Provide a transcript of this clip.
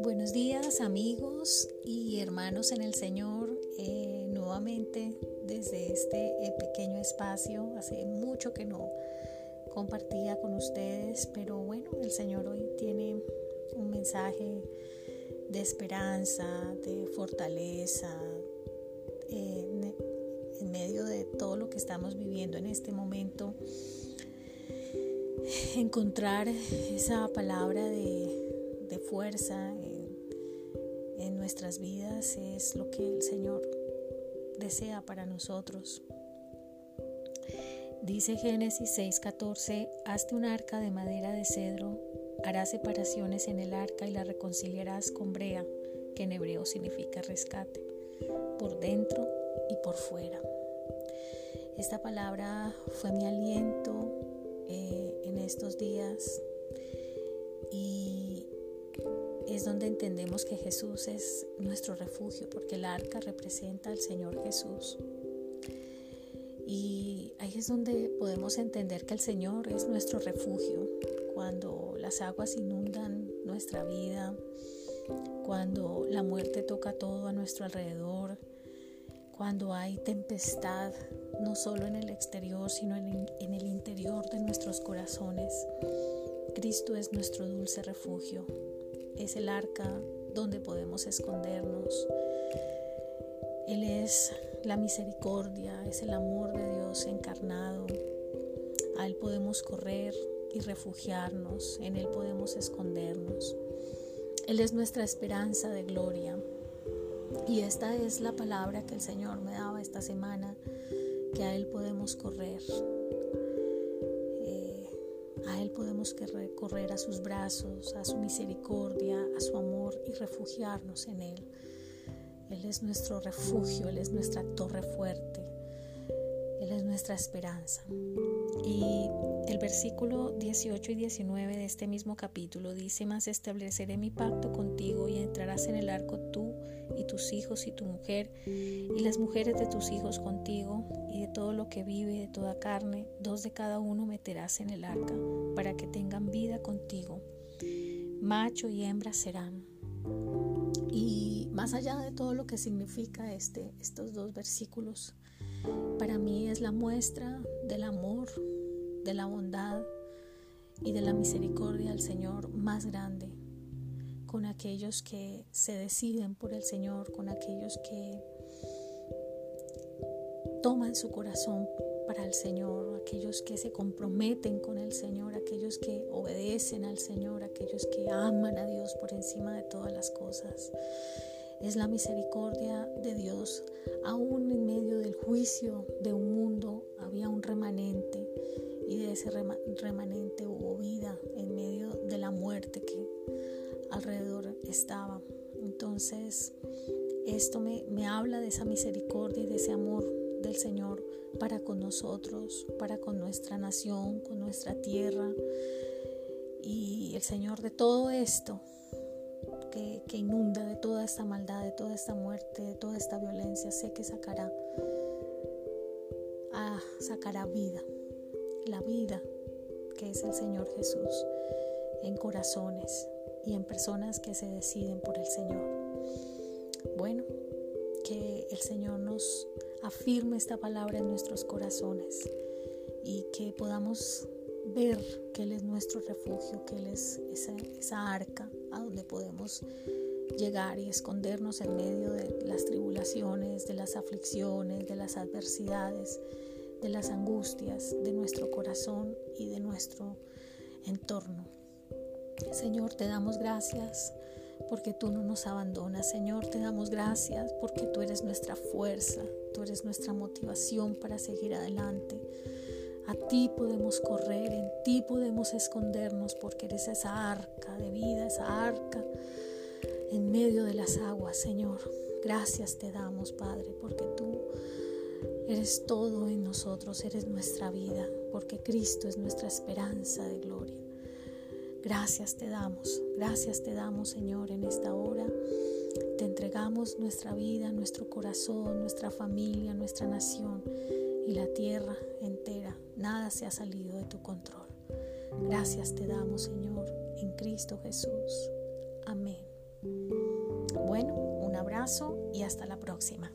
Buenos días amigos y hermanos en el Señor, eh, nuevamente desde este eh, pequeño espacio, hace mucho que no compartía con ustedes, pero bueno, el Señor hoy tiene un mensaje de esperanza, de fortaleza, eh, en medio de todo lo que estamos viviendo en este momento. Encontrar esa palabra de, de fuerza en, nuestras vidas es lo que el Señor desea para nosotros. Dice Génesis 6:14, hazte un arca de madera de cedro, harás separaciones en el arca y la reconciliarás con brea, que en hebreo significa rescate, por dentro y por fuera. Esta palabra fue mi aliento eh, estos días y es donde entendemos que Jesús es nuestro refugio, porque el arca representa al Señor Jesús. Y ahí es donde podemos entender que el Señor es nuestro refugio. Cuando las aguas inundan nuestra vida, cuando la muerte toca todo a nuestro alrededor, cuando hay tempestad, no solo en el exterior, sino en, el interior de nuestros corazones. Cristo es nuestro dulce refugio, es el arca donde podemos escondernos. Él es la misericordia, es el amor de Dios encarnado. A Él podemos correr y refugiarnos, en Él podemos escondernos. Él es nuestra esperanza de gloria. Y esta es la palabra que el Señor me daba esta semana, que a Él podemos correr. Eh, a Él podemos correr a sus brazos, a su misericordia, a su amor y refugiarnos en Él. Él es nuestro refugio, Él es nuestra torre fuerte, Él es nuestra esperanza. Y el versículo 18 y 19 de este mismo capítulo dice, más estableceré mi pacto contigo y entrarás en el arco tú y tus hijos y tu mujer y las mujeres de tus hijos contigo y de todo lo que vive, de toda carne, dos de cada uno meterás en el arca para que tengan vida contigo. Macho y hembra serán. Y más allá de todo lo que significa este, estos dos versículos, para mí es la muestra del amor, de la bondad y de la misericordia del Señor más grande con aquellos que se deciden por el Señor, con aquellos que toman su corazón para el Señor, aquellos que se comprometen con el Señor, aquellos que obedecen al Señor, aquellos que aman a Dios por encima de todas las cosas. Es la misericordia de Dios. Aún en medio del juicio de un mundo había un remanente y de ese remanente hubo vida en medio de la muerte que alrededor estaba. Entonces, esto me, me habla de esa misericordia y de ese amor del Señor para con nosotros, para con nuestra nación, con nuestra tierra. Y el Señor de todo esto que, inunda, de toda esta maldad, de toda esta muerte, de toda esta violencia, sé que sacará, ah, sacará vida, la vida que es el Señor Jesús en corazones y en personas que se deciden por el Señor. Bueno, que el Señor nos afirme esta palabra en nuestros corazones y que podamos ver que Él es nuestro refugio, que Él es esa, arca a donde podemos llegar y escondernos en medio de las tribulaciones, de las aflicciones, de las adversidades, de las angustias de nuestro corazón y de nuestro entorno. Señor, te damos gracias porque tú no nos abandonas. Señor, te damos gracias porque tú eres nuestra fuerza, tú eres nuestra motivación para seguir adelante. A ti podemos correr, en ti podemos escondernos porque eres esa arca de vida, esa arca en medio de las aguas, Señor. Gracias te damos, Padre, porque tú eres todo en nosotros, eres nuestra vida, porque Cristo es nuestra esperanza de gloria. Gracias te damos, gracias te damos Señor en esta hora. Te entregamos nuestra vida, nuestro corazón, nuestra familia, nuestra nación y la tierra entera. Nada se ha salido de tu control. Gracias te damos, Señor, en Cristo Jesús. Amén. Bueno, un abrazo y hasta la próxima.